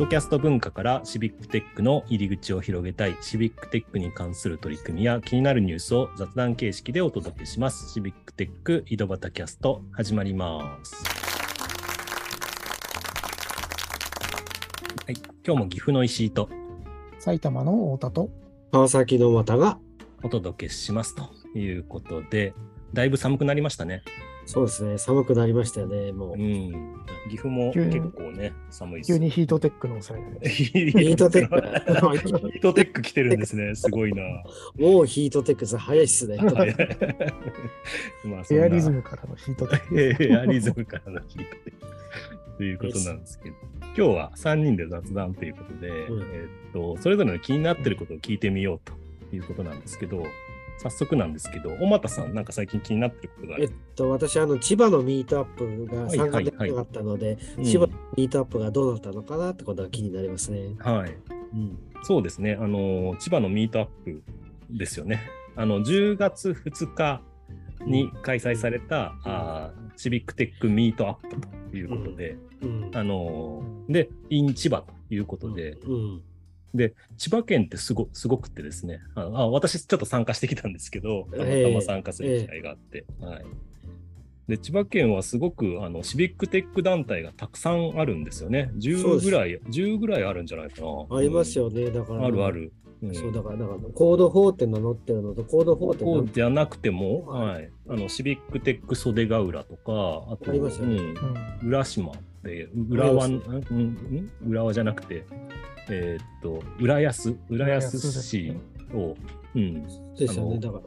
ドキャスト文化からシビックテックの入り口を広げたい、シビックテックに関する取り組みや気になるニュースを雑談形式でお届けします。シビックテック井戸端キャスト始まります。はい、今日も岐阜の石井と埼玉の太田と川崎の又が、お届けしますということで、だいぶ寒くなりましたね。そうですね、寒くなりましたよね、もう。うん。岐阜も結構ね、寒いです急にヒートテックのお世話になりまし ヒヒートテック。ヒートテック来てるんですね。すごいな。もうヒートテックス早いっすね。はい まあエアリズムからのヒートテック。エアリズムからのヒートテックということなんですけど、今日は3人で雑談ということで、んえーっと、それぞれの気になってることを聞いてみようということなんですけど、早速なんですけど、小俣さん、なんか最近気になってることがある？えっと、私、あの、千葉のミートアップが参加できなかったので、千葉のミートアップがどうなったのかなってことが気になりますね。はい。うん。そうですね。あの、千葉のミートアップですよね。あの、10月2日に開催された、あーシビックテックミートアップということで、うん。あの、で、in 千葉ということで、うん。で、千葉県ってすごすごくてですねああ、私ちょっと参加してきたんですけど、たまええたま参加する機会があって、はい。で、千葉県はすごくあのシビックテック団体がたくさんあるんですよね。10そうですぐらい、10ぐらいあるんじゃないかな。ありますよ。よね。だから、あるあ。る。うん。そう、だから、だから、コード4って名乗ってるのと、コード4って名じゃなくても、ははい、あのシビックテック袖ヶ浦とか、あと、ありますよね。うん。うん。浦島で、浦和、うんうん浦和じゃなくて、えーっと、浦安、浦安市を、うん、ですよね。だから、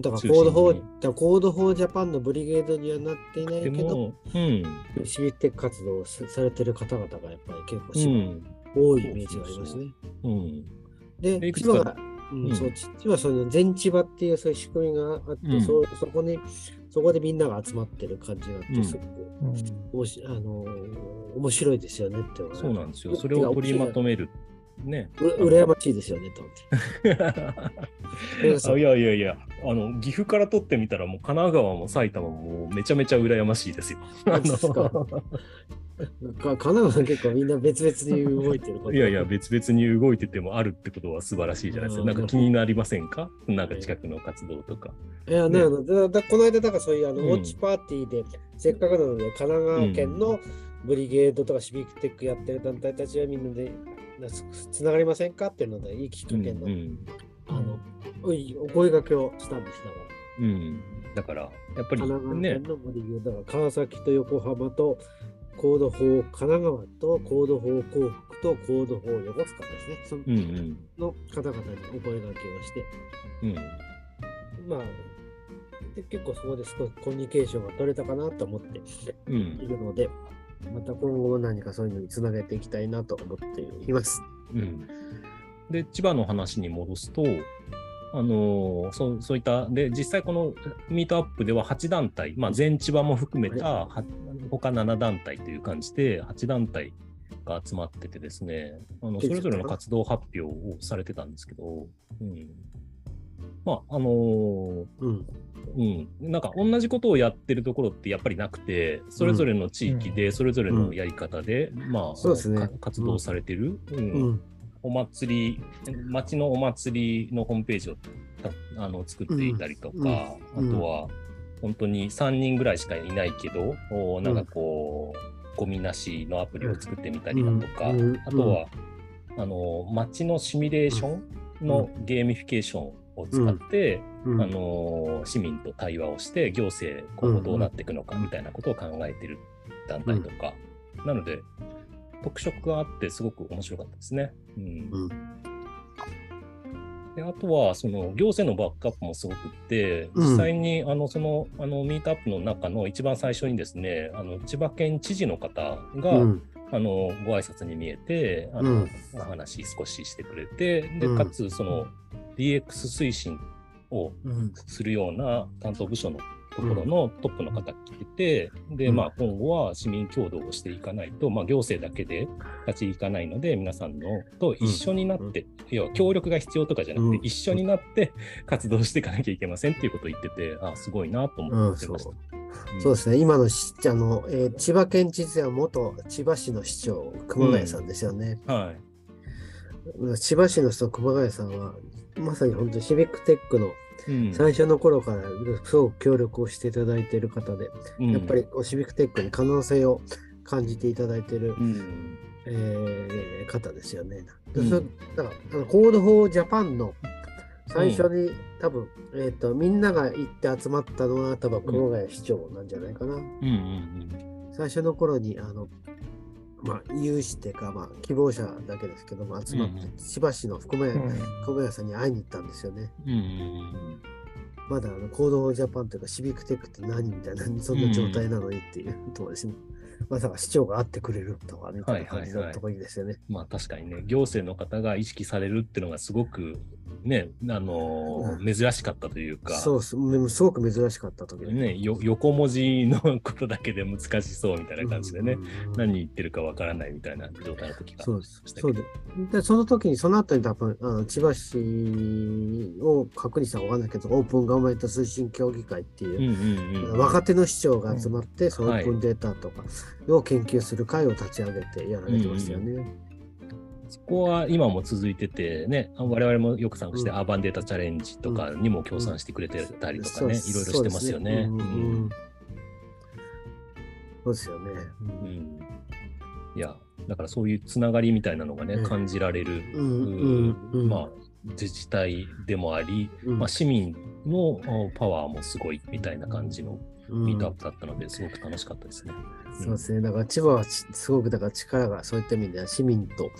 だから中コード心に4、だからコード4ジャパンのブリゲードにはなっていないでけど、も、うん、シビックテック活動をさされてる方々がやっぱり結構うん、多いイメージがありますね。うん、で、でいくつか千葉が、うんうんそう千葉その全千葉っていうそういう仕組みがあって、うんそうそこにそこでみんなが集まってる感じがあって、うんすごくうんあのー面白いですよねって思そうなんですよ。それを取りまとめる。ね。う羨ましいですよねと思って。あいやいやいや、あの、岐阜から取ってみたら、もう神奈川も埼玉もめちゃめちゃ羨ましいですよ。か神奈川は結構みんな別々に動いてるいやいや、別々に動いててもあるってことは素晴らしいじゃないですか。うん。なんか気になりませんか？なんか近くの活動とか。いやね、だだこの間、だからそういうあの、うん。ウォッチパーティーで、せっかくなので、神奈川県のブリゲードとかシビックテックやってる団体たちはみんなでなつつながりませんか？っていうので、いいきっかけの、うんあのお声掛けをしたんですだから。うん、だから、やっぱり神奈川ね県、のブリゲード、だから川崎と横浜とコード法神奈川とコード法幸福とコード法横須賀ですね。そのうんうんの方々にお声掛けをして、うん、まあ、で結構そこで少しコミュニケーションが取れたかなと思ってうんいるので、また今後も何かそういうのにつなげていきたいなと思っています。うん。で、千葉の話に戻すと、あのーそうそういった、で、実際このミートアップでは8団体、まあ、全千葉も含めた、は他7団体という感じで、8団体が集まっててですね、あのそれぞれの活動発表をされてたんですけど、うん、まあ、あのーうん。うん、なんか同じことをやってるところってやっぱりなくて、それぞれの地域で、それぞれのやり方で、まあ、そうですね。か活動されてる、うん。うん。お祭り、町のお祭りのホームページをたあの作っていたりとか、うん。うん。あとは本当に3人ぐらいしかいないけど、おなんかこう、ゴミなしのアプリを作ってみたりだとか、うん。うん。あとは、あの街のシミュレーションのゲーミフィケーションを使って、うん。あの市民と対話をして行政今後どうなっていくのかみたいなことを考えてる団体とか、なので特色があってすごく面白かったですね。うん。うんであとはその行政のバックアップもすごくってうん。実際にあのそのあのミートアップの中の一番最初にですねあの千葉県知事の方が、うん。あのご挨拶に見えてあの、うん。お話少ししてくれてでうん。かつその DX 推進をうん。するような担当部署のところのトップの方来てて、で、うん。まあ、今後は市民共同をしていかないと、まあ、行政だけで立ち行かないので、皆さんのと一緒になって、要は協力が必要とかじゃなくて、うん。一緒になって活動していかなきゃいけませんっていうことを言ってて、あすごいなと思ってました。そう。ですね、今のしあの、えー千葉県知事は元千葉市の市長、熊谷さんですよね。はい。千葉市の人、熊谷さんは、まさに本当にシビックテックのうん最初の頃からすごく協力をしていただいている方で、うんやっぱりシビックテックに可能性を感じていただいている、うん。えー方ですよね。だからあの Code for Japan の最初に、多分、えっ、と、みんなが行って集まったのは多分熊谷市長なんじゃないかな。最初の頃に、あの、まあ、有志っていうか、まあ、希望者だけですけども、集まって、うんうん千葉市の福谷、うん熊谷さんに会いに行ったんですよね。うん。うんまだあの Code for Japan というか、シビックテックって何みたいな、そんな状態なのにっていうところですね。まさか市長が会ってくれるとか、みたいな感じのとかっこいいですよね。まあ確かにね、行政の方が意識されるっていうのがすごくね、あのー珍しかったというか、そうす、うんすごく珍しかった時でね、よ横文字のことだけで難しそうみたいな感じでね、うんうんうん何言ってるかわからないみたいな状態の時がそうです。そうで。で、その時に、その後に多分、あの千葉市を確認したかわかんないけど、オープンガバメント推進協議会っていう、うんうんうん。若手の市長が集まって、そのオはいープンデータとかを研究する会を立ち上げてやられてましたよね。そこは今も続いててね、あ我々もよく参加して、うん。アーバンデータチャレンジとかにも協賛してくれてたりとかね、いろいろしてますよね。そうですよね。うんうん。いや、だからそういうつながりみたいなのがね、うん。感じられる、うんうんうん。まあ、自治体でもあり、うんまあ、市民のおパワーもすごいみたいな感じのうんミートアップだったので、すごく楽しかったですね。そうですね。だから千葉はちすごくだから力がそういった意味では市民と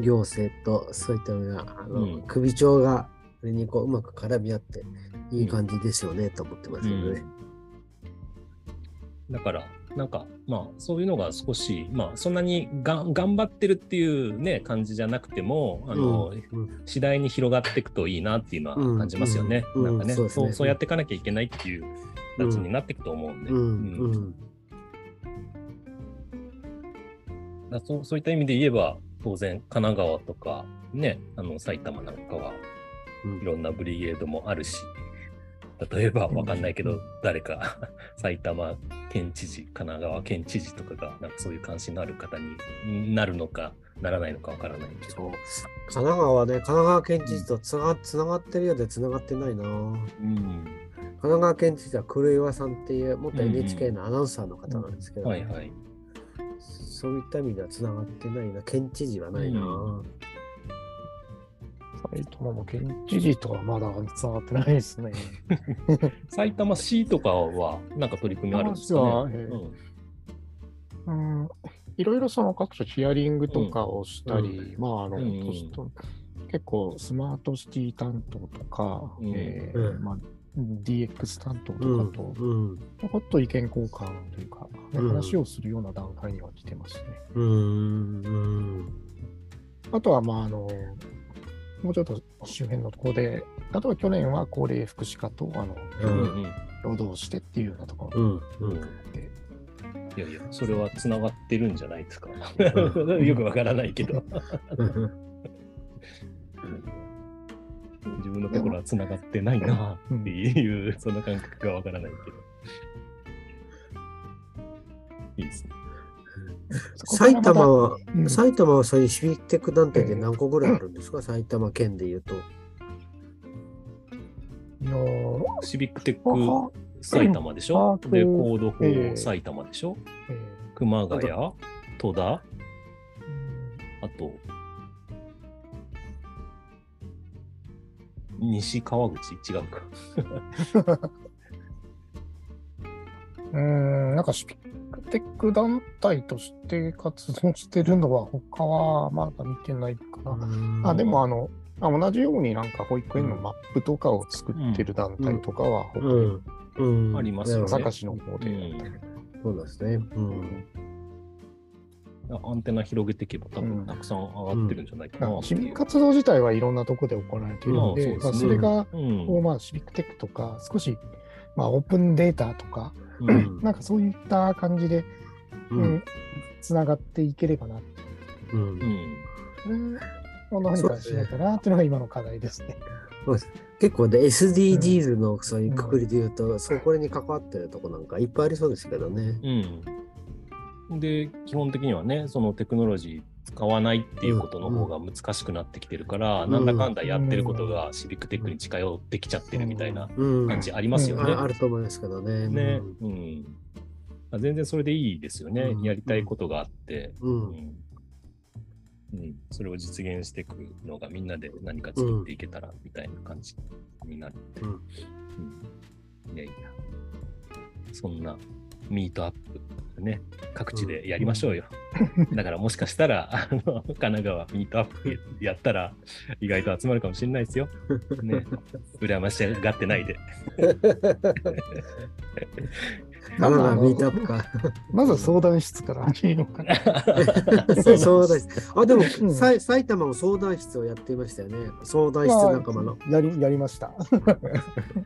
行政とそういった意味ではあの、うん首長がそれにこううまく絡み合っていい感じですよね、と思ってますけどね。だから、なんか、まあ、そういうのが少し、まあ、そんなにがん頑張ってるっていうね、感じじゃなくても、あの、うん次第に広がっていくといいなっていうのは感じますよね。うんなんかね、うんそうそうそうやっていかなきゃいけないっていう形になっていくと思うんで。うんそうそういった意味で言えば、当然、神奈川とか、ね、あの埼玉なんかはうん。いろんなブリゲードもあるし、例えばわかんないけど、誰か 埼玉県知事、神奈川県知事とかが、なんかそういう関心のある方になるのか、ならないのかわからないけど。神奈川はね、神奈川県知事とつなつながってるようでつながってないな。神うん。奈川県知事は黒岩さんっていう元 NHK のアナウンサーの方なんですけど、はいはい。そういった意味ではつながってないな。県知事はないな。う埼玉の県知事とはまだつながってないですね。埼玉市とかは、なんか取り組みあるんですかね？うん、いろいろその各所ヒアリングとかをしたり、まああの、うん。結構スマートシティ担当とか、うん。えうん。ーまあ、DX 担当うんとかと、うん。ちょこっと意見交換というか、ねうん。話をするような段階には来てますね。うん。うん。あとは、まあ、あの、もうちょっと周辺のところで、例えば去年は高齢福祉課と、あの、ううんんうん労働してっていうようなところうんうんで、いやいや、それはつながってるんじゃないですか。う よくわからないけど。うん 自分のところはつながってないなっていう、その感覚がわからないけど。いいですね。埼玉は、うん。埼玉はそういうシビックテック団体で何個ぐらいあるんですか、埼玉県でいうと。いやーシビックテッあク埼玉でしょ？あとで、コードえ4え埼玉でしょ？えー熊谷、戸田、あうん。と、西川口？違うか。うーん、なんかシピックテック団体として活動してるのは他はまだ見てないかな。あ、でもあの、あ同じようになんか保育園のマップとかを作ってる団体とかは他にうん、うん、ありますよね。坂市の方で。そうですね。うん。アンテナ広げていけば多うん。分たくさん上がってるんじゃないかなう。市民活動自体はいろんなところで行われているので、そね。それが、うん。こうまあ、シビックテックとか、少し、まあ、オープンデータとか、うんなんかそういった感じで、ううんん、つながっていければな。うんうんうん、こんなふうに感じないかなっていうのが今の課題ですね。結構で SDGs のそういうくくりで言うと、そうこれに関わってるとこなんかいっぱいありそうですけどね。うん。で、基本的にはね、そのテクノロジー使わないっていうことの方が難しくなってきてるから、うんなんだかんだやってることがシビックテックに近寄ってきちゃってるみたいなうん。感じありますよね。ああると思いますけどね。ね。うん。あ全然それでいいですよね。うんやりたいことがあって、う。うんんうん、それを実現していくのがみんなで何か作っていけたらみたいな感じになるんで、うんうんいやいや、そんなミートアップね、各地でやりましょうよ。だからもしかしたら、あの神奈川ミートアップやったら意外と集まるかもしれないですよ。ね、羨ましがってないで。あらら、あのミートアップか。まずは相談室から始めようかな。そうです。あ、でも、うんさい埼玉も相談室をやっていましたよね。相談室仲間の。やりやりました。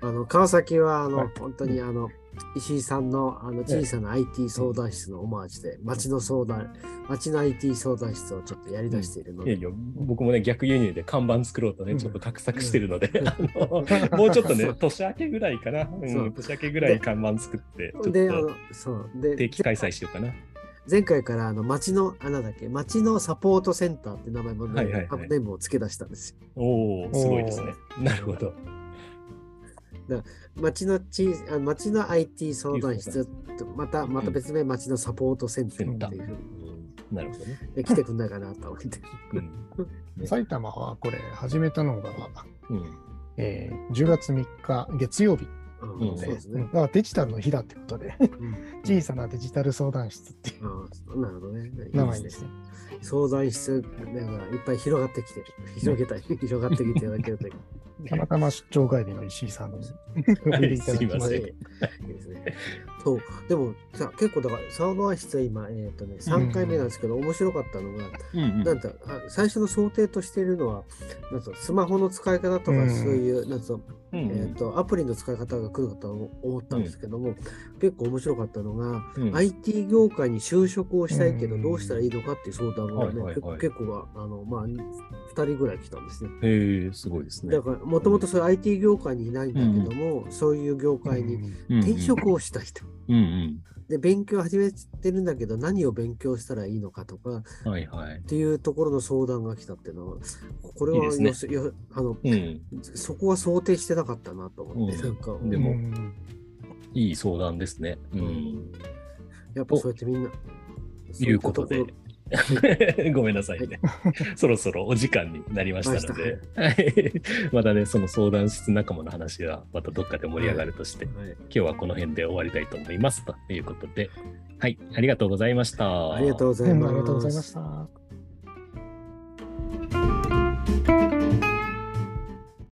あの川崎はあの、はい本当にあの石井さんのあの小さな IT 相談室のオマージュで、町の相談、町の IT 相談室をちょっとやり出しているので、いやいや、僕もね、逆輸入で看板作ろうとね、うんちょっと画策してるので、もうちょっとね 年明けぐらいかな、う、ん年明けぐらい看板作って、ちょっで、あとの、そう。で、定期開催しようかな。前回からあの町の、あなんだっけ、町のサポートセンターって名前もね、はいはいはいネームを付け出したんですよ。おお、すごいですね。なるほど。町のちあ町の IT 相談室と、また、また別名町のサポートセンターっていうふうに、なるほどね。で来てくんないかなと思って。うん。埼玉はこれ始めたのが、うん、えー10月3日月曜日そうですねうんだ。からデジタルの日だってことで、うん小さなデジタル相談室っていうああなるほどね。名前ですね。相談室がいっぱい広がってきてる。広げたい。広がってきていただけるといい。たまたま出張帰りの石井さんにお入れいただきますいません。いい。ですね。そう。でもさ、結構だから、相談室は今、えっ、とね、3回目なんですけど、面白かったのが、うんうん。なんだあ最初の想定としているのは、なんとスマホの使い方とか、うんそういう、なんと、うんえー、とアプリの使い方が来るかと思ったんですけども、結構面白かったのが、うん。IT 業界に就職をしたいけど、うんどうしたらいいのかっていう相談がね、はいはいはい。結構結構はあの、まあ、2人ぐらい来たんですね。へえ、すごいですね。だ。から、もともとそういう IT 業界にいないんだけども、そういう業界にうん転職をしたいと。うんで、勉強始めてるんだけど、何を勉強したらいいのかとかうん。はいはいっ。ていうところの相談が来たっていうのは、これはいいですねよすよあのうん。そこは想定してなかったなと思って、うんなんか、でもうんいい相談ですね。う。うんんやっぱそうやってみんな。いうことで。ごめんなさいね。そろそろお時間になりましたので、はいまたね、その相談室仲間の話はまたどっかで盛り上がるとして、はい今日はこの辺で終わりたいと思います。ということで、はい、ありがとうございました。ありがとうございます。うんありがとうございました。